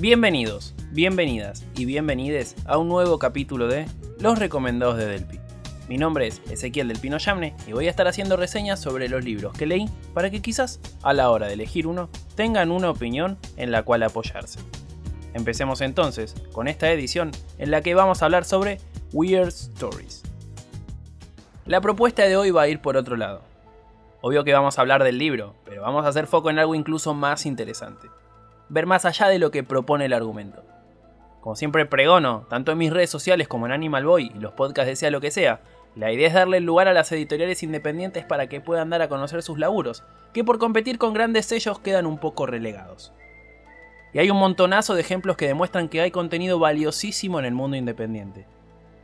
Bienvenidos, bienvenidas y bienvenides a un nuevo capítulo de Los Recomendados de Delpi. Mi nombre es Ezequiel del Pino Yamne y voy a estar haciendo reseñas sobre los libros que leí para que quizás a la hora de elegir uno tengan una opinión en la cual apoyarse. Empecemos entonces con esta edición en la que vamos a hablar sobre Weird Stories. La propuesta de hoy va a ir por otro lado. Obvio que vamos a hablar del libro, pero vamos a hacer foco en algo incluso más interesante. Ver más allá de lo que propone el argumento. Como siempre pregono, tanto en mis redes sociales como en Animal Boy y los podcasts de sea lo que sea, la idea es darle lugar a las editoriales independientes para que puedan dar a conocer sus laburos, que por competir con grandes sellos quedan un poco relegados. Y hay un montonazo de ejemplos que demuestran que hay contenido valiosísimo en el mundo independiente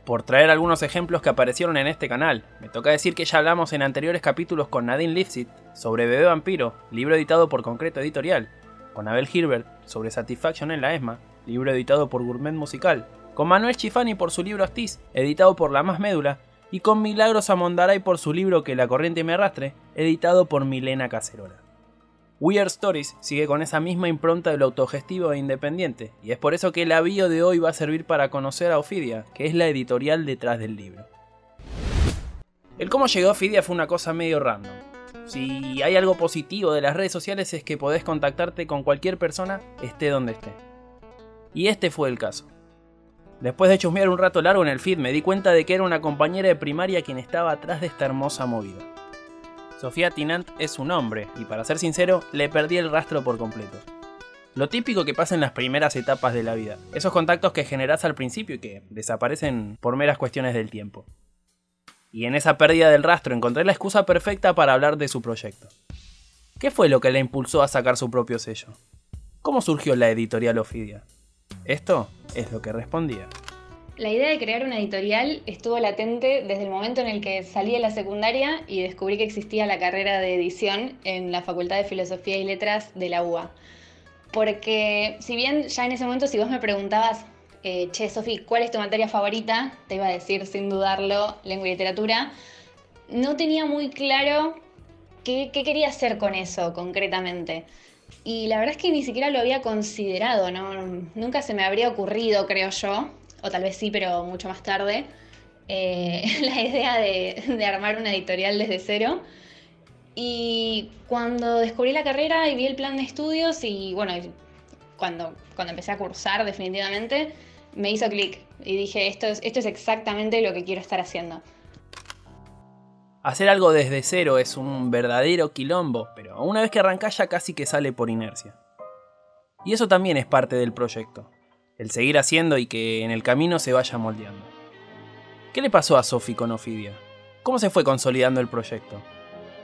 por traer algunos ejemplos que aparecieron en este canal. Me toca decir que ya hablamos en anteriores capítulos con Nadine Lipsit sobre Bebé Vampiro, libro editado por Concreto Editorial, con Abel Hilbert sobre Satisfaction en la ESMA, libro editado por Gourmet Musical, con Manuel Chifani por su libro Astiz, editado por La Más Médula, y con Milagros Amondaray por su libro Que la corriente me arrastre, editado por Milena Cacerola. Weird Stories sigue con esa misma impronta de lo autogestivo e independiente, y es por eso que el avío de hoy va a servir para conocer a Ofidia, que es la editorial detrás del libro. El cómo llegó Ofidia fue una cosa medio random. Si hay algo positivo de las redes sociales es que podés contactarte con cualquier persona, esté donde esté. Y este fue el caso. Después de chusmear un rato largo en el feed me di cuenta de que era una compañera de primaria quien estaba atrás de esta hermosa movida. Sofía Tinant es su nombre, y para ser sincero, le perdí el rastro por completo. Lo típico que pasa en las primeras etapas de la vida, esos contactos que generás al principio y que desaparecen por meras cuestiones del tiempo. Y en esa pérdida del rastro encontré la excusa perfecta para hablar de su proyecto. ¿Qué fue lo que le impulsó a sacar su propio sello? ¿Cómo surgió la editorial Ofidia? Esto es lo que respondía. La idea de crear una editorial estuvo latente desde el momento en el que salí de la secundaria y descubrí que existía la carrera de edición en la Facultad de Filosofía y Letras de la UA. Porque si bien ya en ese momento si vos me preguntabas, eh, che, Sofi, ¿cuál es tu materia favorita? Te iba a decir sin dudarlo lengua y literatura. No tenía muy claro qué, quería hacer con eso concretamente. Y la verdad es que ni siquiera lo había considerado, ¿no? Nunca se me habría ocurrido, creo yo, o tal vez sí, pero mucho más tarde, eh, la idea de, armar una editorial desde cero. Y cuando descubrí la carrera y vi el plan de estudios y bueno, cuando, cuando empecé a cursar definitivamente, me hizo clic y dije, esto es, esto es exactamente lo que quiero estar haciendo. Hacer algo desde cero es un verdadero quilombo, pero una vez que arrancás ya casi que sale por inercia. Y eso también es parte del proyecto el seguir haciendo y que en el camino se vaya moldeando. ¿Qué le pasó a Sophie con Ofidia? ¿Cómo se fue consolidando el proyecto?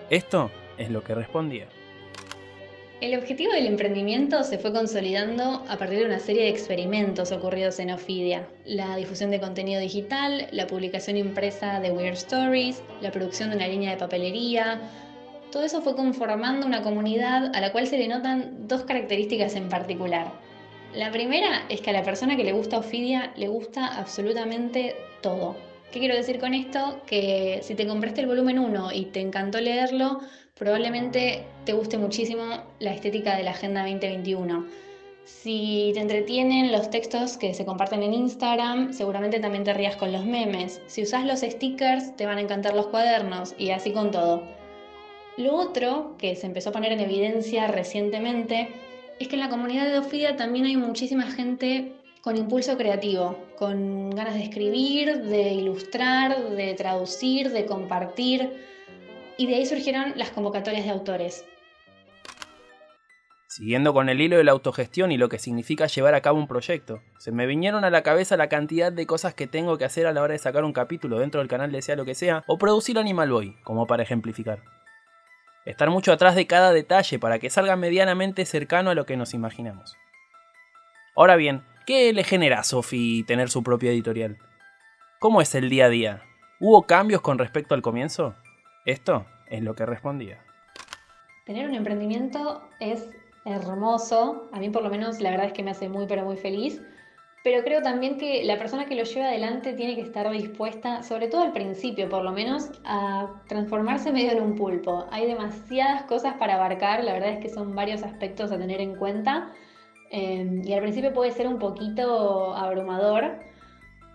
Esto es lo que respondía. El objetivo del emprendimiento se fue consolidando a partir de una serie de experimentos ocurridos en Ofidia. La difusión de contenido digital, la publicación impresa de Weird Stories, la producción de una línea de papelería. Todo eso fue conformando una comunidad a la cual se le notan dos características en particular. La primera es que a la persona que le gusta Ofidia le gusta absolutamente todo. ¿Qué quiero decir con esto? Que si te compraste el volumen 1 y te encantó leerlo, probablemente te guste muchísimo la estética de la Agenda 2021. Si te entretienen los textos que se comparten en Instagram, seguramente también te rías con los memes. Si usas los stickers, te van a encantar los cuadernos y así con todo. Lo otro que se empezó a poner en evidencia recientemente es que en la comunidad de Ofidia también hay muchísima gente con impulso creativo, con ganas de escribir, de ilustrar, de traducir, de compartir. Y de ahí surgieron las convocatorias de autores. Siguiendo con el hilo de la autogestión y lo que significa llevar a cabo un proyecto, se me vinieron a la cabeza la cantidad de cosas que tengo que hacer a la hora de sacar un capítulo dentro del canal de Sea lo que sea, o producir Animal Boy, como para ejemplificar. Estar mucho atrás de cada detalle para que salga medianamente cercano a lo que nos imaginamos. Ahora bien, ¿qué le genera a Sophie tener su propia editorial? ¿Cómo es el día a día? ¿Hubo cambios con respecto al comienzo? Esto es lo que respondía. Tener un emprendimiento es hermoso, a mí por lo menos la verdad es que me hace muy pero muy feliz, pero creo también que la persona que lo lleva adelante tiene que estar dispuesta, sobre todo al principio por lo menos, a transformarse medio en un pulpo. Hay demasiadas cosas para abarcar, la verdad es que son varios aspectos a tener en cuenta. Em, y al principio puede ser un poquito abrumador.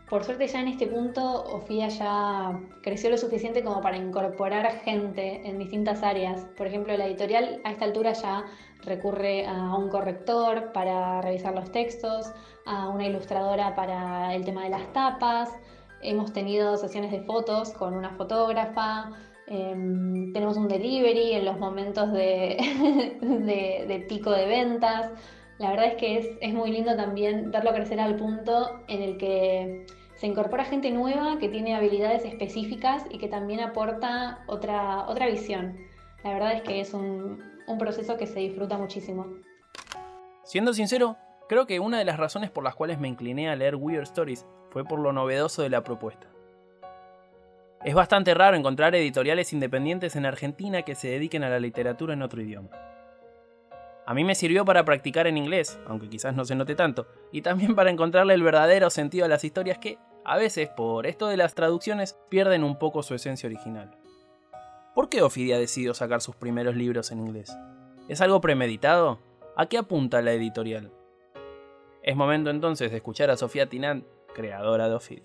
Por suerte ya en este punto Ofia ya creció lo suficiente como para incorporar gente en distintas áreas. Por ejemplo, la editorial a esta altura ya recurre a un corrector para revisar los textos, a una ilustradora para el tema de las tapas. Hemos tenido sesiones de fotos con una fotógrafa, Em, tenemos un delivery en los momentos de, de, pico de ventas. La verdad es que es, muy lindo también verlo crecer al punto en el que se incorpora gente nueva que tiene habilidades específicas y que también aporta otra, otra visión. La verdad es que es un, un proceso que se disfruta muchísimo. Siendo sincero, creo que una de las razones por las cuales me incliné a leer Weird Stories fue por lo novedoso de la propuesta. Es bastante raro encontrar editoriales independientes en Argentina que se dediquen a la literatura en otro idioma. A mí me sirvió para practicar en inglés, aunque quizás no se note tanto, y también para encontrarle el verdadero sentido a las historias que, a veces, por esto de las traducciones, pierden un poco su esencia original. ¿Por qué Ofidia decidió sacar sus primeros libros en inglés? ¿Es algo premeditado? ¿A qué apunta la editorial? Es momento entonces de escuchar a Sofía Tinant, creadora de Ofidia.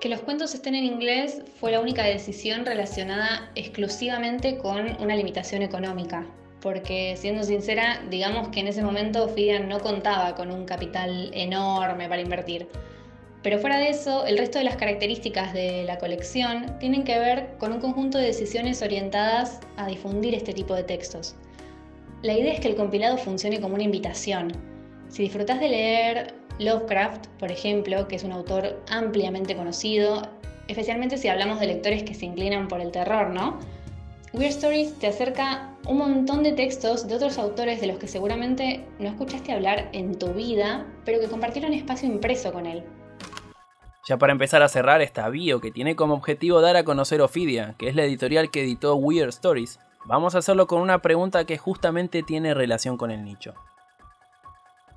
Que los cuentos estén en inglés fue la única decisión relacionada exclusivamente con una limitación económica, porque siendo sincera, digamos que en ese momento Fidian no contaba con un capital enorme para invertir. Pero fuera de eso, el resto de las características de la colección tienen que ver con un conjunto de decisiones orientadas a difundir este tipo de textos. La idea es que el compilado funcione como una invitación. Si disfrutas de leer Lovecraft, por ejemplo, que es un autor ampliamente conocido, especialmente si hablamos de lectores que se inclinan por el terror, ¿no? Weird Stories te acerca un montón de textos de otros autores de los que seguramente no escuchaste hablar en tu vida, pero que compartieron espacio impreso con él. Ya para empezar a cerrar esta bio que tiene como objetivo dar a conocer Ophidia, que es la editorial que editó Weird Stories, vamos a hacerlo con una pregunta que justamente tiene relación con el nicho.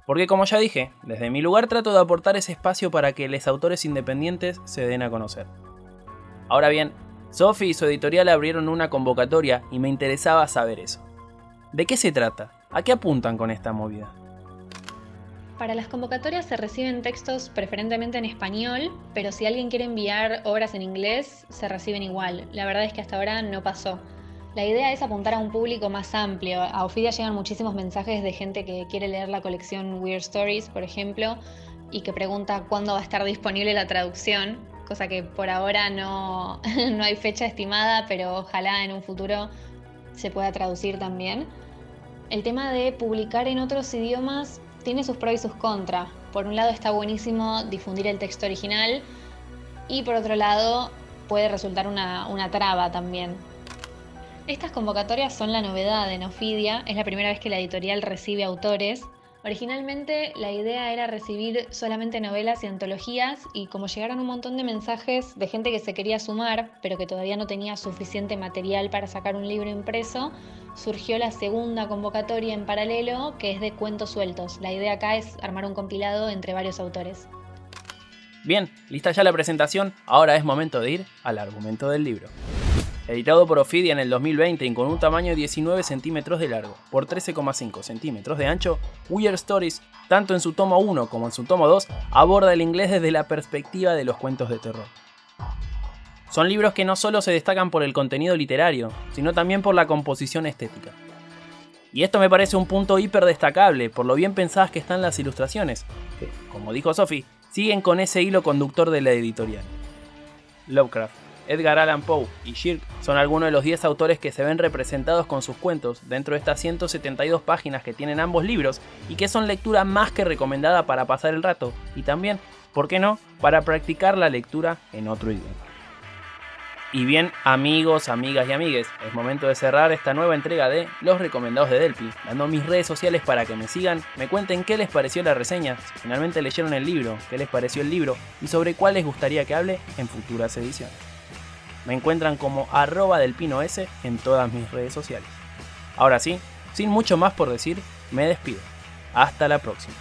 Porque como ya dije, desde mi lugar trato de aportar ese espacio para que los autores independientes se den a conocer. Ahora bien, Sophie y su editorial abrieron una convocatoria y me interesaba saber eso. ¿De qué se trata? ¿A qué apuntan con esta movida? Para las convocatorias se reciben textos preferentemente en español, pero si alguien quiere enviar obras en inglés, se reciben igual. La verdad es que hasta ahora no pasó. La idea es apuntar a un público más amplio. A Ofidia llegan muchísimos mensajes de gente que quiere leer la colección Weird Stories, por ejemplo, y que pregunta cuándo va a estar disponible la traducción, cosa que por ahora no, no hay fecha estimada, pero ojalá en un futuro se pueda traducir también. El tema de publicar en otros idiomas tiene sus pros y sus contras. Por un lado está buenísimo difundir el texto original y por otro lado puede resultar una, una traba también. Estas convocatorias son la novedad de Nofidia, es la primera vez que la editorial recibe autores. Originalmente la idea era recibir solamente novelas y antologías y como llegaron un montón de mensajes de gente que se quería sumar, pero que todavía no tenía suficiente material para sacar un libro impreso, surgió la segunda convocatoria en paralelo que es de cuentos sueltos. La idea acá es armar un compilado entre varios autores. Bien, lista ya la presentación, ahora es momento de ir al argumento del libro. Editado por Ophidia en el 2020 y con un tamaño de 19 centímetros de largo por 13,5 centímetros de ancho, Weird Stories, tanto en su tomo 1 como en su tomo 2, aborda el inglés desde la perspectiva de los cuentos de terror. Son libros que no solo se destacan por el contenido literario, sino también por la composición estética. Y esto me parece un punto hiper destacable por lo bien pensadas que están las ilustraciones, que, como dijo Sophie, siguen con ese hilo conductor de la editorial. Lovecraft Edgar Allan Poe y Shirk son algunos de los 10 autores que se ven representados con sus cuentos dentro de estas 172 páginas que tienen ambos libros y que son lectura más que recomendada para pasar el rato y también, ¿por qué no?, para practicar la lectura en otro idioma. Y bien, amigos, amigas y amigues, es momento de cerrar esta nueva entrega de Los Recomendados de Delphi, dando mis redes sociales para que me sigan, me cuenten qué les pareció la reseña, si finalmente leyeron el libro, qué les pareció el libro y sobre cuál les gustaría que hable en futuras ediciones. Me encuentran como arroba del pino S en todas mis redes sociales. Ahora sí, sin mucho más por decir, me despido. Hasta la próxima.